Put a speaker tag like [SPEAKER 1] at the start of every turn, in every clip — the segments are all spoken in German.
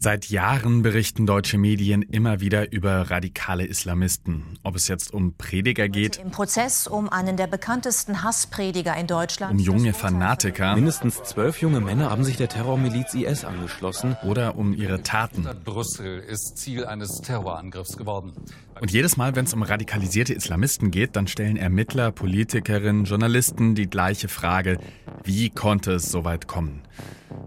[SPEAKER 1] Seit Jahren berichten deutsche Medien immer wieder über radikale Islamisten. Ob es jetzt um Prediger geht,
[SPEAKER 2] Im Prozess um einen der bekanntesten Hassprediger in Deutschland.
[SPEAKER 1] um junge Fanatiker
[SPEAKER 3] Mindestens zwölf junge Männer haben sich der Terrormiliz IS angeschlossen.
[SPEAKER 1] oder um ihre Taten.
[SPEAKER 4] Brüssel ist Ziel eines Terrorangriffs geworden.
[SPEAKER 1] Und jedes Mal, wenn es um radikalisierte Islamisten geht, dann stellen Ermittler, Politikerinnen, Journalisten die gleiche Frage, wie konnte es so weit kommen?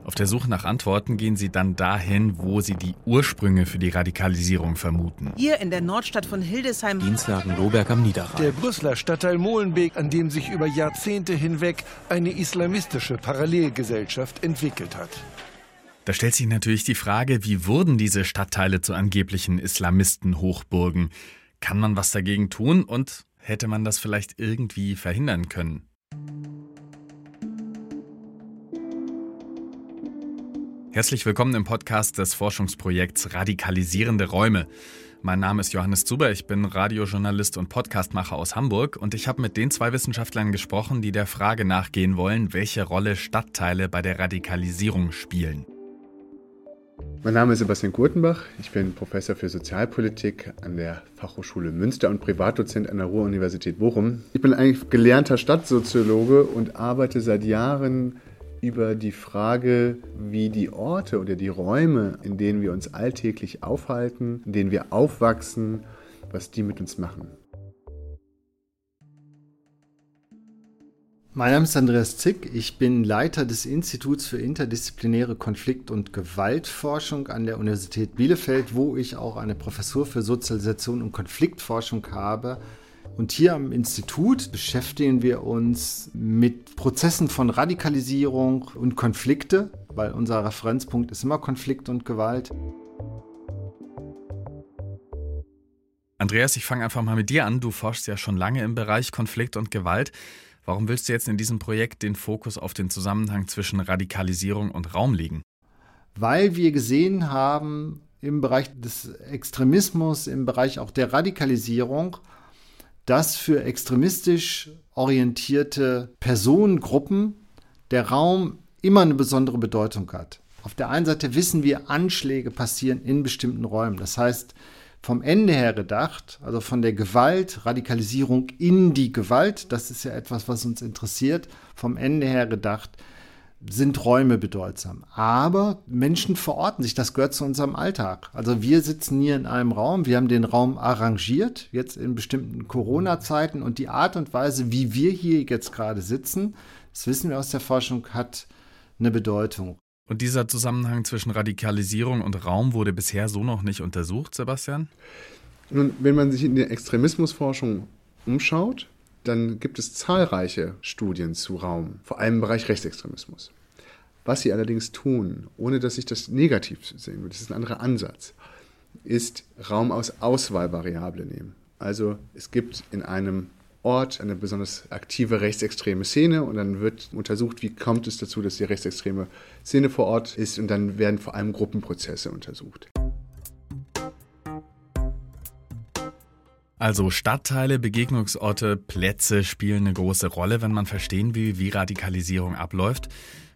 [SPEAKER 1] Auf der Suche nach Antworten gehen sie dann dahin, wo sie die Ursprünge für die Radikalisierung vermuten.
[SPEAKER 5] Hier in der Nordstadt von Hildesheim
[SPEAKER 3] Dienstlagen Lohberg am Niederrhein.
[SPEAKER 6] Der Brüsseler Stadtteil Molenbeek, an dem sich über Jahrzehnte hinweg eine islamistische Parallelgesellschaft entwickelt hat.
[SPEAKER 1] Da stellt sich natürlich die Frage, wie wurden diese Stadtteile zu angeblichen Islamisten-Hochburgen? Kann man was dagegen tun und hätte man das vielleicht irgendwie verhindern können? Herzlich willkommen im Podcast des Forschungsprojekts Radikalisierende Räume. Mein Name ist Johannes Zuber, ich bin Radiojournalist und Podcastmacher aus Hamburg und ich habe mit den zwei Wissenschaftlern gesprochen, die der Frage nachgehen wollen, welche Rolle Stadtteile bei der Radikalisierung spielen.
[SPEAKER 7] Mein Name ist Sebastian Kurtenbach. Ich bin Professor für Sozialpolitik an der Fachhochschule Münster und Privatdozent an der Ruhr-Universität Bochum. Ich bin eigentlich gelernter Stadtsoziologe und arbeite seit Jahren über die Frage, wie die Orte oder die Räume, in denen wir uns alltäglich aufhalten, in denen wir aufwachsen, was die mit uns machen.
[SPEAKER 8] Mein Name ist Andreas Zick. Ich bin Leiter des Instituts für interdisziplinäre Konflikt- und Gewaltforschung an der Universität Bielefeld, wo ich auch eine Professur für Sozialisation und Konfliktforschung habe. Und hier am Institut beschäftigen wir uns mit Prozessen von Radikalisierung und Konflikte, weil unser Referenzpunkt ist immer Konflikt und Gewalt.
[SPEAKER 1] Andreas, ich fange einfach mal mit dir an. Du forschst ja schon lange im Bereich Konflikt und Gewalt. Warum willst du jetzt in diesem Projekt den Fokus auf den Zusammenhang zwischen Radikalisierung und Raum legen?
[SPEAKER 8] Weil wir gesehen haben im Bereich des Extremismus, im Bereich auch der Radikalisierung, dass für extremistisch orientierte Personengruppen der Raum immer eine besondere Bedeutung hat. Auf der einen Seite wissen wir, Anschläge passieren in bestimmten Räumen. Das heißt, vom Ende her gedacht, also von der Gewalt, Radikalisierung in die Gewalt, das ist ja etwas, was uns interessiert, vom Ende her gedacht, sind Räume bedeutsam. Aber Menschen verorten sich, das gehört zu unserem Alltag. Also wir sitzen hier in einem Raum, wir haben den Raum arrangiert, jetzt in bestimmten Corona-Zeiten und die Art und Weise, wie wir hier jetzt gerade sitzen, das wissen wir aus der Forschung, hat eine Bedeutung.
[SPEAKER 1] Und dieser Zusammenhang zwischen Radikalisierung und Raum wurde bisher so noch nicht untersucht, Sebastian?
[SPEAKER 7] Nun, wenn man sich in der Extremismusforschung umschaut, dann gibt es zahlreiche Studien zu Raum, vor allem im Bereich Rechtsextremismus. Was sie allerdings tun, ohne dass ich das negativ sehen will, das ist ein anderer Ansatz, ist Raum aus Auswahlvariable nehmen. Also es gibt in einem Ort eine besonders aktive rechtsextreme Szene und dann wird untersucht, wie kommt es dazu, dass die rechtsextreme Szene vor Ort ist und dann werden vor allem Gruppenprozesse untersucht.
[SPEAKER 1] Also Stadtteile, Begegnungsorte, Plätze spielen eine große Rolle, wenn man verstehen will, wie Radikalisierung abläuft.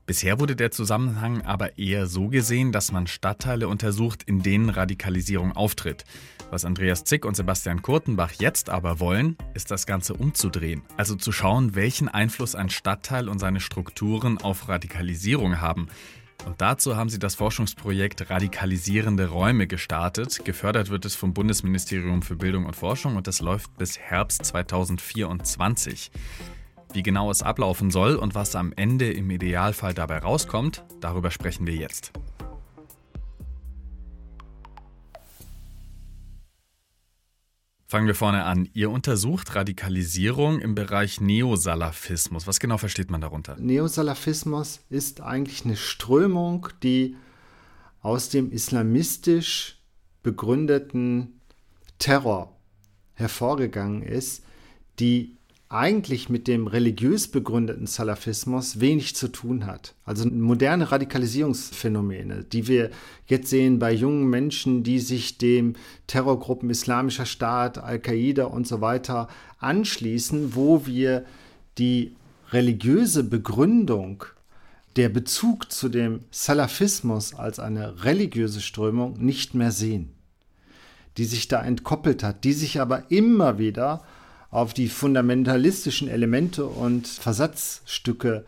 [SPEAKER 1] Bisher wurde der Zusammenhang aber eher so gesehen, dass man Stadtteile untersucht, in denen Radikalisierung auftritt. Was Andreas Zick und Sebastian Kurtenbach jetzt aber wollen, ist das Ganze umzudrehen. Also zu schauen, welchen Einfluss ein Stadtteil und seine Strukturen auf Radikalisierung haben. Und dazu haben sie das Forschungsprojekt Radikalisierende Räume gestartet. Gefördert wird es vom Bundesministerium für Bildung und Forschung und das läuft bis Herbst 2024. Wie genau es ablaufen soll und was am Ende im Idealfall dabei rauskommt, darüber sprechen wir jetzt. Fangen wir vorne an. Ihr untersucht Radikalisierung im Bereich Neosalafismus. Was genau versteht man darunter?
[SPEAKER 8] Neosalafismus ist eigentlich eine Strömung, die aus dem islamistisch begründeten Terror hervorgegangen ist, die eigentlich mit dem religiös begründeten Salafismus wenig zu tun hat. Also moderne Radikalisierungsphänomene, die wir jetzt sehen bei jungen Menschen, die sich dem Terrorgruppen Islamischer Staat, Al-Qaida und so weiter anschließen, wo wir die religiöse Begründung der Bezug zu dem Salafismus als eine religiöse Strömung nicht mehr sehen, die sich da entkoppelt hat, die sich aber immer wieder auf die fundamentalistischen Elemente und Versatzstücke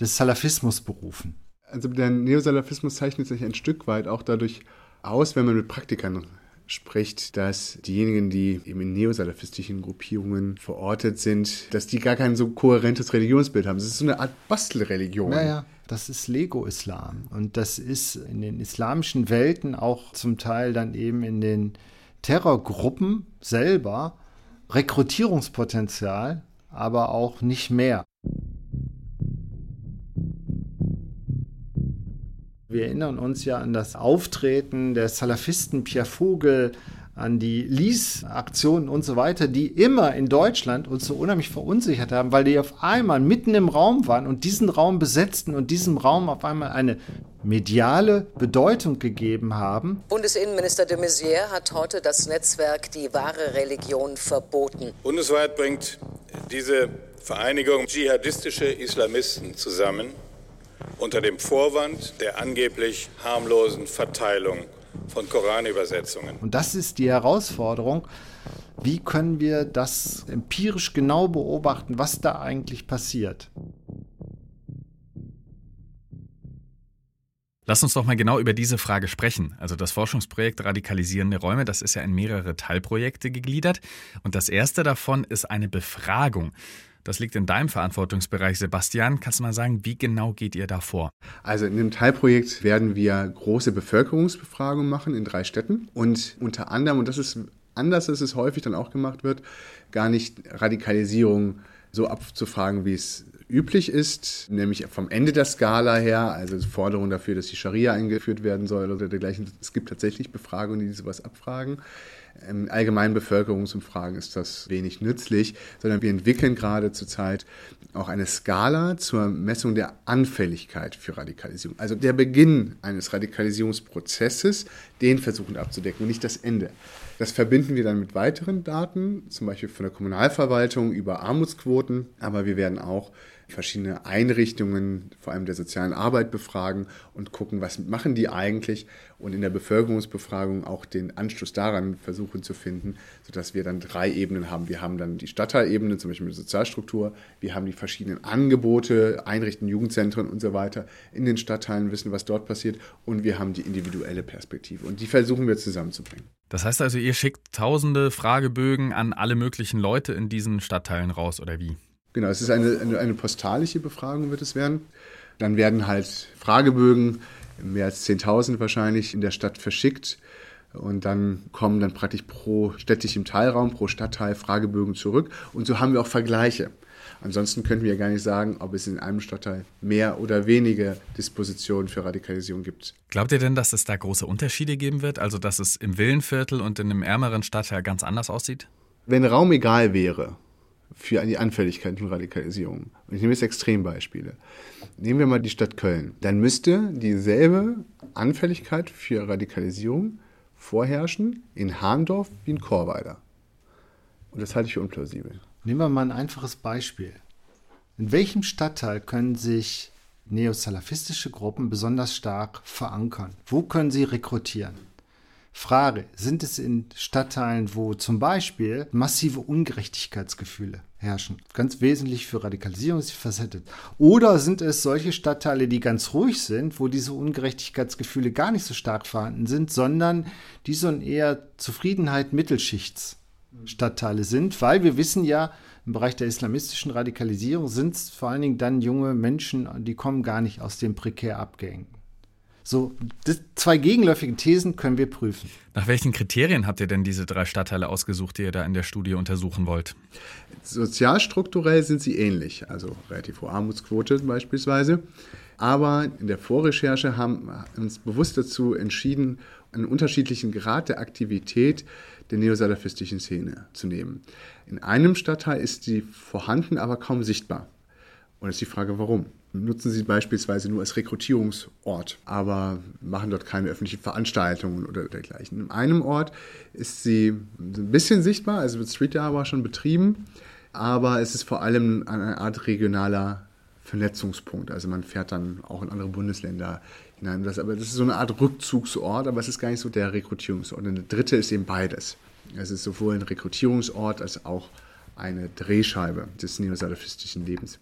[SPEAKER 8] des Salafismus berufen.
[SPEAKER 7] Also der Neosalafismus zeichnet sich ein Stück weit auch dadurch aus, wenn man mit Praktikern spricht, dass diejenigen, die eben in neosalafistischen Gruppierungen verortet sind, dass die gar kein so kohärentes Religionsbild haben. Das ist so eine Art Bastelreligion.
[SPEAKER 8] Naja, das ist Lego-Islam. Und das ist in den islamischen Welten auch zum Teil dann eben in den Terrorgruppen selber Rekrutierungspotenzial, aber auch nicht mehr. Wir erinnern uns ja an das Auftreten der Salafisten Pierre Vogel, an die Lease-Aktionen und so weiter, die immer in Deutschland uns so unheimlich verunsichert haben, weil die auf einmal mitten im Raum waren und diesen Raum besetzten und diesem Raum auf einmal eine mediale Bedeutung gegeben haben.
[SPEAKER 9] Bundesinnenminister de Maizière hat heute das Netzwerk Die wahre Religion verboten.
[SPEAKER 10] Bundesweit bringt diese Vereinigung dschihadistische Islamisten zusammen unter dem Vorwand der angeblich harmlosen Verteilung von Koranübersetzungen.
[SPEAKER 8] Und das ist die Herausforderung. Wie können wir das empirisch genau beobachten, was da eigentlich passiert?
[SPEAKER 1] Lass uns doch mal genau über diese Frage sprechen. Also das Forschungsprojekt Radikalisierende Räume, das ist ja in mehrere Teilprojekte gegliedert. Und das erste davon ist eine Befragung. Das liegt in deinem Verantwortungsbereich, Sebastian. Kannst du mal sagen, wie genau geht ihr da vor?
[SPEAKER 7] Also in dem Teilprojekt werden wir große Bevölkerungsbefragungen machen in drei Städten und unter anderem, und das ist anders, als es häufig dann auch gemacht wird, gar nicht Radikalisierung so abzufragen, wie es üblich ist, nämlich vom Ende der Skala her, also Forderung dafür, dass die Scharia eingeführt werden soll oder dergleichen. Es gibt tatsächlich Befragungen, die sowas abfragen. In allgemeinen Bevölkerungsumfragen ist das wenig nützlich, sondern wir entwickeln gerade zurzeit auch eine Skala zur Messung der Anfälligkeit für Radikalisierung. Also der Beginn eines Radikalisierungsprozesses, den versuchen abzudecken und nicht das Ende. Das verbinden wir dann mit weiteren Daten, zum Beispiel von der Kommunalverwaltung über Armutsquoten, aber wir werden auch verschiedene Einrichtungen, vor allem der sozialen Arbeit, befragen und gucken, was machen die eigentlich und in der Bevölkerungsbefragung auch den Anschluss daran versuchen zu finden, sodass wir dann drei Ebenen haben. Wir haben dann die Stadtteilebene, zum Beispiel mit Sozialstruktur, wir haben die verschiedenen Angebote, Einrichtungen, Jugendzentren und so weiter in den Stadtteilen, wissen, was dort passiert und wir haben die individuelle Perspektive und die versuchen wir zusammenzubringen.
[SPEAKER 1] Das heißt also, ihr schickt tausende Fragebögen an alle möglichen Leute in diesen Stadtteilen raus, oder wie?
[SPEAKER 7] Genau, es ist eine, eine, eine postalische Befragung, wird es werden. Dann werden halt Fragebögen, mehr als 10.000 wahrscheinlich, in der Stadt verschickt. Und dann kommen dann praktisch pro städtischem Teilraum, pro Stadtteil Fragebögen zurück. Und so haben wir auch Vergleiche. Ansonsten könnten wir ja gar nicht sagen, ob es in einem Stadtteil mehr oder weniger Dispositionen für Radikalisierung gibt.
[SPEAKER 1] Glaubt ihr denn, dass es da große Unterschiede geben wird? Also, dass es im Villenviertel und in einem ärmeren Stadtteil ganz anders aussieht?
[SPEAKER 7] Wenn Raum egal wäre, für die Anfälligkeit von Radikalisierung. Und ich nehme jetzt Extrembeispiele. Nehmen wir mal die Stadt Köln. Dann müsste dieselbe Anfälligkeit für Radikalisierung vorherrschen in Hahndorf wie in Chorweiler. Und das halte ich für unplausibel.
[SPEAKER 8] Nehmen wir mal ein einfaches Beispiel. In welchem Stadtteil können sich neosalafistische Gruppen besonders stark verankern? Wo können sie rekrutieren? Frage, sind es in Stadtteilen, wo zum Beispiel massive Ungerechtigkeitsgefühle herrschen? Ganz wesentlich für Radikalisierung ist die Facette. Oder sind es solche Stadtteile, die ganz ruhig sind, wo diese Ungerechtigkeitsgefühle gar nicht so stark vorhanden sind, sondern die so ein eher Zufriedenheit Mittelschichts-Stadtteile sind? Weil wir wissen ja, im Bereich der islamistischen Radikalisierung sind es vor allen Dingen dann junge Menschen, die kommen gar nicht aus den prekär Abgängen. So, zwei gegenläufige Thesen können wir prüfen.
[SPEAKER 1] Nach welchen Kriterien habt ihr denn diese drei Stadtteile ausgesucht, die ihr da in der Studie untersuchen wollt?
[SPEAKER 7] Sozialstrukturell sind sie ähnlich, also relativ hohe Armutsquote beispielsweise. Aber in der Vorrecherche haben wir uns bewusst dazu entschieden, einen unterschiedlichen Grad der Aktivität der neosalafistischen Szene zu nehmen. In einem Stadtteil ist sie vorhanden, aber kaum sichtbar. Und ist die Frage, warum? Nutzen sie beispielsweise nur als Rekrutierungsort, aber machen dort keine öffentlichen Veranstaltungen oder dergleichen. In einem Ort ist sie ein bisschen sichtbar, also wird Street Art schon betrieben, aber es ist vor allem eine Art regionaler Vernetzungspunkt. Also man fährt dann auch in andere Bundesländer hinein. Das, aber das ist so eine Art Rückzugsort, aber es ist gar nicht so der Rekrutierungsort. Und der dritte ist eben beides. Es ist sowohl ein Rekrutierungsort als auch eine Drehscheibe des neosalafistischen Lebens.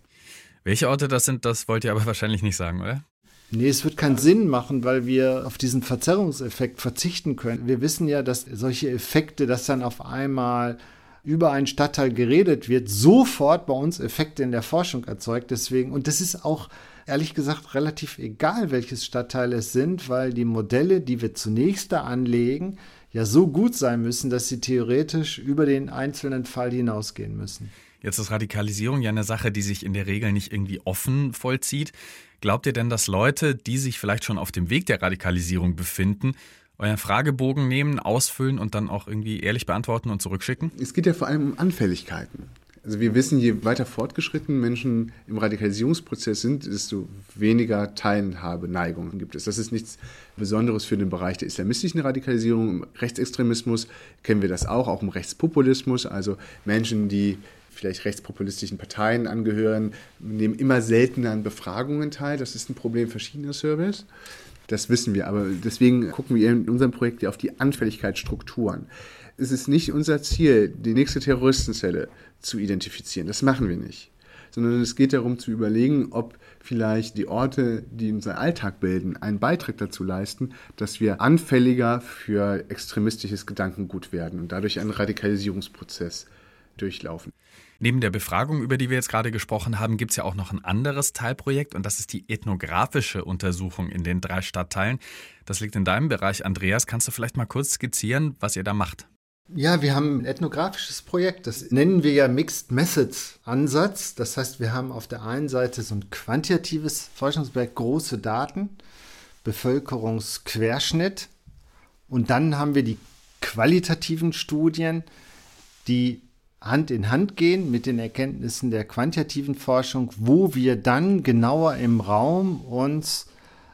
[SPEAKER 1] Welche Orte das sind, das wollt ihr aber wahrscheinlich nicht sagen, oder?
[SPEAKER 8] Nee, es wird keinen Sinn machen, weil wir auf diesen Verzerrungseffekt verzichten können. Wir wissen ja, dass solche Effekte, dass dann auf einmal über einen Stadtteil geredet wird, sofort bei uns Effekte in der Forschung erzeugt. Deswegen, und das ist auch ehrlich gesagt relativ egal, welches Stadtteil es sind, weil die Modelle, die wir zunächst da anlegen, ja so gut sein müssen, dass sie theoretisch über den einzelnen Fall hinausgehen müssen.
[SPEAKER 1] Jetzt ist Radikalisierung ja eine Sache, die sich in der Regel nicht irgendwie offen vollzieht. Glaubt ihr denn, dass Leute, die sich vielleicht schon auf dem Weg der Radikalisierung befinden, euren Fragebogen nehmen, ausfüllen und dann auch irgendwie ehrlich beantworten und zurückschicken?
[SPEAKER 7] Es geht ja vor allem um Anfälligkeiten. Also wir wissen, je weiter fortgeschritten Menschen im Radikalisierungsprozess sind, desto weniger Teilhabeneigungen gibt es. Das ist nichts Besonderes für den Bereich der islamistischen Radikalisierung. Im Rechtsextremismus kennen wir das auch, auch im Rechtspopulismus. Also Menschen, die vielleicht rechtspopulistischen Parteien angehören, nehmen immer seltener an Befragungen teil. Das ist ein Problem verschiedener Service. Das wissen wir, aber deswegen gucken wir in unserem Projekt ja auf die Anfälligkeitsstrukturen. Es ist nicht unser Ziel, die nächste Terroristenzelle zu identifizieren. Das machen wir nicht. Sondern es geht darum zu überlegen, ob vielleicht die Orte, die unseren Alltag bilden, einen Beitrag dazu leisten, dass wir anfälliger für extremistisches Gedankengut werden und dadurch einen Radikalisierungsprozess durchlaufen.
[SPEAKER 1] Neben der Befragung, über die wir jetzt gerade gesprochen haben, gibt es ja auch noch ein anderes Teilprojekt und das ist die ethnografische Untersuchung in den drei Stadtteilen. Das liegt in deinem Bereich, Andreas. Kannst du vielleicht mal kurz skizzieren, was ihr da macht?
[SPEAKER 8] Ja, wir haben ein ethnografisches Projekt, das nennen wir ja Mixed Methods Ansatz. Das heißt, wir haben auf der einen Seite so ein quantitatives Forschungsprojekt, große Daten, Bevölkerungsquerschnitt und dann haben wir die qualitativen Studien, die Hand in Hand gehen mit den Erkenntnissen der quantitativen Forschung, wo wir dann genauer im Raum uns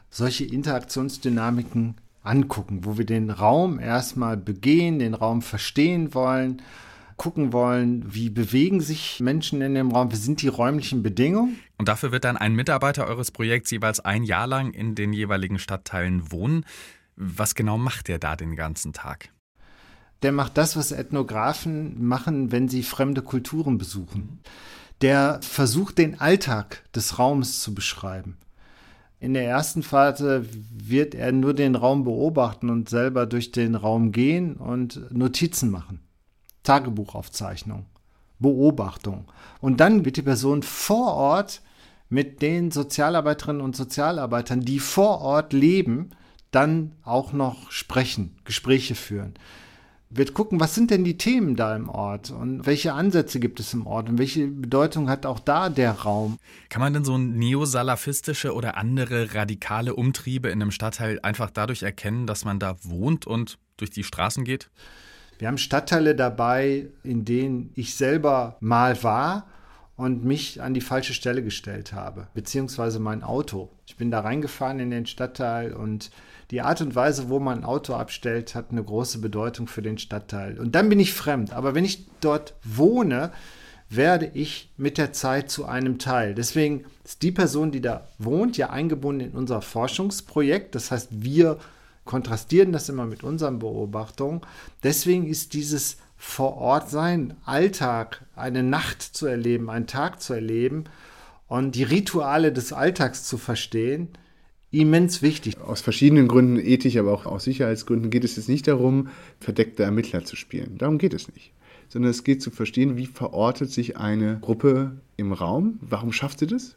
[SPEAKER 8] solche Interaktionsdynamiken angucken, wo wir den Raum erstmal begehen, den Raum verstehen wollen, gucken wollen, wie bewegen sich Menschen in dem Raum, wie sind die räumlichen Bedingungen.
[SPEAKER 1] Und dafür wird dann ein Mitarbeiter eures Projekts jeweils ein Jahr lang in den jeweiligen Stadtteilen wohnen. Was genau macht der da den ganzen Tag?
[SPEAKER 8] Der macht das, was Ethnografen machen, wenn sie fremde Kulturen besuchen. Der versucht, den Alltag des Raums zu beschreiben. In der ersten Phase wird er nur den Raum beobachten und selber durch den Raum gehen und Notizen machen. Tagebuchaufzeichnung, Beobachtung. Und dann wird die Person vor Ort mit den Sozialarbeiterinnen und Sozialarbeitern, die vor Ort leben, dann auch noch sprechen, Gespräche führen wird gucken, was sind denn die Themen da im Ort und welche Ansätze gibt es im Ort und welche Bedeutung hat auch da der Raum.
[SPEAKER 1] Kann man denn so neosalafistische oder andere radikale Umtriebe in einem Stadtteil einfach dadurch erkennen, dass man da wohnt und durch die Straßen geht?
[SPEAKER 8] Wir haben Stadtteile dabei, in denen ich selber mal war und mich an die falsche Stelle gestellt habe, beziehungsweise mein Auto. Ich bin da reingefahren in den Stadtteil und die Art und Weise, wo man ein Auto abstellt, hat eine große Bedeutung für den Stadtteil. Und dann bin ich fremd. Aber wenn ich dort wohne, werde ich mit der Zeit zu einem Teil. Deswegen ist die Person, die da wohnt, ja eingebunden in unser Forschungsprojekt. Das heißt, wir kontrastieren das immer mit unseren Beobachtungen. Deswegen ist dieses vor Ort sein, Alltag, eine Nacht zu erleben, einen Tag zu erleben und die Rituale des Alltags zu verstehen, immens wichtig.
[SPEAKER 7] Aus verschiedenen Gründen, ethisch, aber auch aus Sicherheitsgründen, geht es jetzt nicht darum, verdeckte Ermittler zu spielen. Darum geht es nicht. Sondern es geht zu verstehen, wie verortet sich eine Gruppe im Raum, warum schafft sie das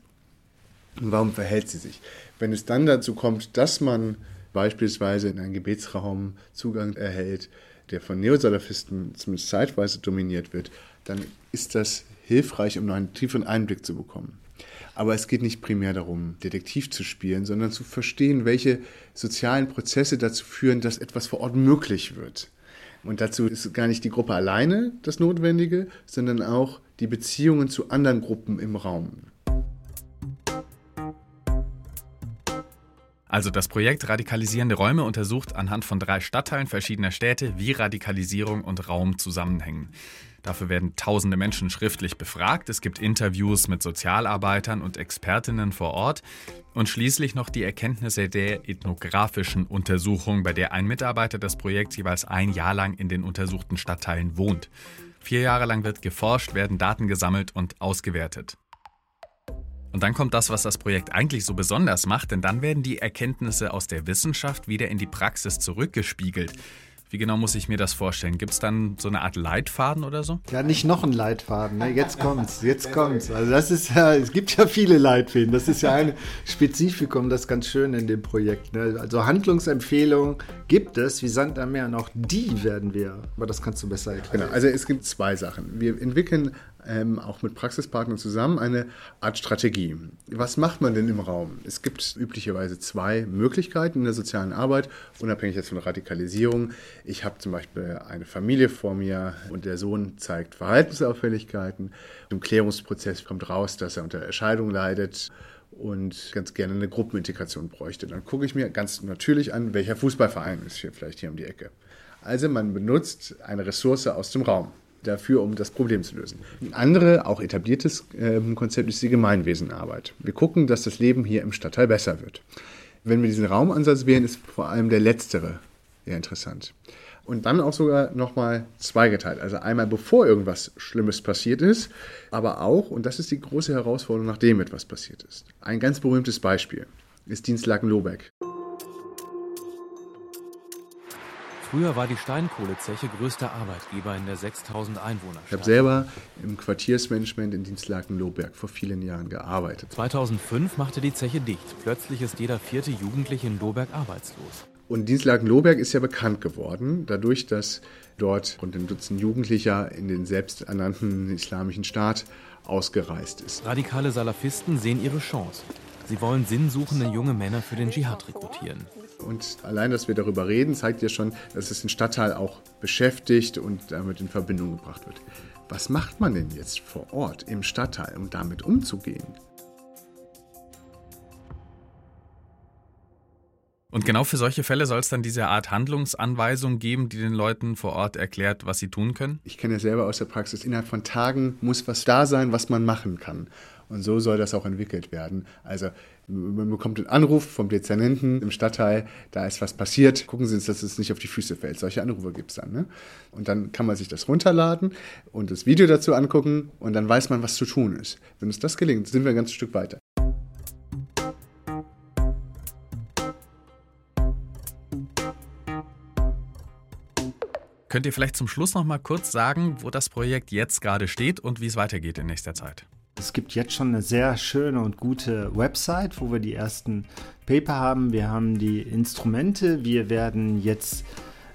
[SPEAKER 7] und warum verhält sie sich. Wenn es dann dazu kommt, dass man beispielsweise in einen Gebetsraum Zugang erhält, der von Neosalafisten zumindest zeitweise dominiert wird, dann ist das hilfreich, um einen tieferen Einblick zu bekommen. Aber es geht nicht primär darum, Detektiv zu spielen, sondern zu verstehen, welche sozialen Prozesse dazu führen, dass etwas vor Ort möglich wird. Und dazu ist gar nicht die Gruppe alleine das Notwendige, sondern auch die Beziehungen zu anderen Gruppen im Raum.
[SPEAKER 1] Also das Projekt Radikalisierende Räume untersucht anhand von drei Stadtteilen verschiedener Städte, wie Radikalisierung und Raum zusammenhängen. Dafür werden tausende Menschen schriftlich befragt. Es gibt Interviews mit Sozialarbeitern und Expertinnen vor Ort. Und schließlich noch die Erkenntnisse der ethnografischen Untersuchung, bei der ein Mitarbeiter des Projekts jeweils ein Jahr lang in den untersuchten Stadtteilen wohnt. Vier Jahre lang wird geforscht, werden Daten gesammelt und ausgewertet. Und dann kommt das, was das Projekt eigentlich so besonders macht, denn dann werden die Erkenntnisse aus der Wissenschaft wieder in die Praxis zurückgespiegelt. Wie genau muss ich mir das vorstellen? Gibt es dann so eine Art Leitfaden oder so?
[SPEAKER 8] Ja, nicht noch ein Leitfaden. Ne? Jetzt kommt's, jetzt kommt's. Also das ist ja, es gibt ja viele Leitfäden. Das ist ja ein Spezifikum, das ist ganz schön in dem Projekt. Ne? Also Handlungsempfehlungen gibt es, wie Sand am Meer. Und auch die werden wir, aber das kannst du besser erklären.
[SPEAKER 7] Genau, also es gibt zwei Sachen. Wir entwickeln ähm, auch mit Praxispartnern zusammen eine Art Strategie. Was macht man denn im Raum? Es gibt üblicherweise zwei Möglichkeiten in der sozialen Arbeit, unabhängig jetzt von Radikalisierung. Ich habe zum Beispiel eine Familie vor mir und der Sohn zeigt Verhaltensauffälligkeiten. Im Klärungsprozess kommt raus, dass er unter Erscheidung leidet und ganz gerne eine Gruppenintegration bräuchte. Dann gucke ich mir ganz natürlich an, welcher Fußballverein ist hier vielleicht hier um die Ecke. Also man benutzt eine Ressource aus dem Raum dafür, um das Problem zu lösen. Ein anderes, auch etabliertes äh, Konzept ist die Gemeinwesenarbeit. Wir gucken, dass das Leben hier im Stadtteil besser wird. Wenn wir diesen Raumansatz wählen, ist vor allem der letztere sehr interessant. Und dann auch sogar nochmal zweigeteilt. Also einmal bevor irgendwas Schlimmes passiert ist, aber auch, und das ist die große Herausforderung, nachdem etwas passiert ist. Ein ganz berühmtes Beispiel ist Dienstlaken Lobeck.
[SPEAKER 3] Früher war die Steinkohlezeche größter Arbeitgeber in der 6000 Einwohner.
[SPEAKER 7] Ich habe selber im Quartiersmanagement in Dienstlaken-Lohberg vor vielen Jahren gearbeitet.
[SPEAKER 3] 2005 machte die Zeche dicht. Plötzlich ist jeder vierte Jugendliche in Lohberg arbeitslos.
[SPEAKER 7] Und Dienstlaken-Lohberg ist ja bekannt geworden, dadurch, dass dort rund ein Dutzend Jugendlicher in den selbsternannten islamischen Staat ausgereist ist.
[SPEAKER 3] Radikale Salafisten sehen ihre Chance. Sie wollen sinnsuchende junge Männer für den Dschihad rekrutieren.
[SPEAKER 7] Und allein, dass wir darüber reden, zeigt ja schon, dass es den Stadtteil auch beschäftigt und damit in Verbindung gebracht wird. Was macht man denn jetzt vor Ort im Stadtteil, um damit umzugehen?
[SPEAKER 1] Und genau für solche Fälle soll es dann diese Art Handlungsanweisung geben, die den Leuten vor Ort erklärt, was sie tun können?
[SPEAKER 7] Ich kenne ja selber aus der Praxis, innerhalb von Tagen muss was da sein, was man machen kann. Und so soll das auch entwickelt werden. Also man bekommt einen Anruf vom Dezernenten im Stadtteil, da ist was passiert, gucken Sie uns, dass es nicht auf die Füße fällt. Solche Anrufe gibt es dann. Ne? Und dann kann man sich das runterladen und das Video dazu angucken und dann weiß man, was zu tun ist. Wenn uns das gelingt, sind wir ein ganzes Stück weiter.
[SPEAKER 1] Könnt ihr vielleicht zum Schluss noch mal kurz sagen, wo das Projekt jetzt gerade steht und wie es weitergeht in nächster Zeit?
[SPEAKER 8] Es gibt jetzt schon eine sehr schöne und gute Website, wo wir die ersten Paper haben. Wir haben die Instrumente. Wir werden jetzt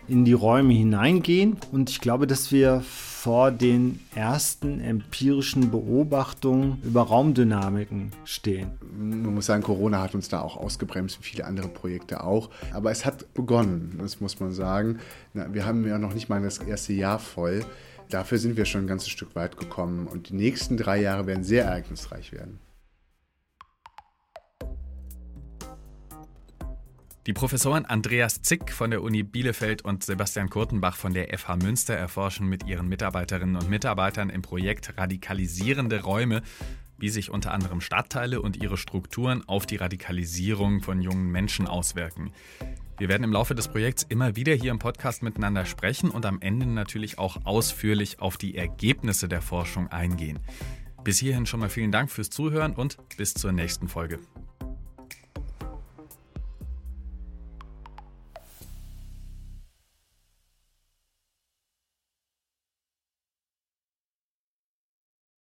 [SPEAKER 8] in die Räume hineingehen. Und ich glaube, dass wir vor den ersten empirischen Beobachtungen über Raumdynamiken stehen.
[SPEAKER 7] Man muss sagen, Corona hat uns da auch ausgebremst, viele andere Projekte auch. Aber es hat begonnen, das muss man sagen. Wir haben ja noch nicht mal das erste Jahr voll. Dafür sind wir schon ein ganzes Stück weit gekommen und die nächsten drei Jahre werden sehr ereignisreich werden.
[SPEAKER 1] Die Professoren Andreas Zick von der Uni Bielefeld und Sebastian Kurtenbach von der FH Münster erforschen mit ihren Mitarbeiterinnen und Mitarbeitern im Projekt Radikalisierende Räume, wie sich unter anderem Stadtteile und ihre Strukturen auf die Radikalisierung von jungen Menschen auswirken. Wir werden im Laufe des Projekts immer wieder hier im Podcast miteinander sprechen und am Ende natürlich auch ausführlich auf die Ergebnisse der Forschung eingehen. Bis hierhin schon mal vielen Dank fürs Zuhören und bis zur nächsten Folge.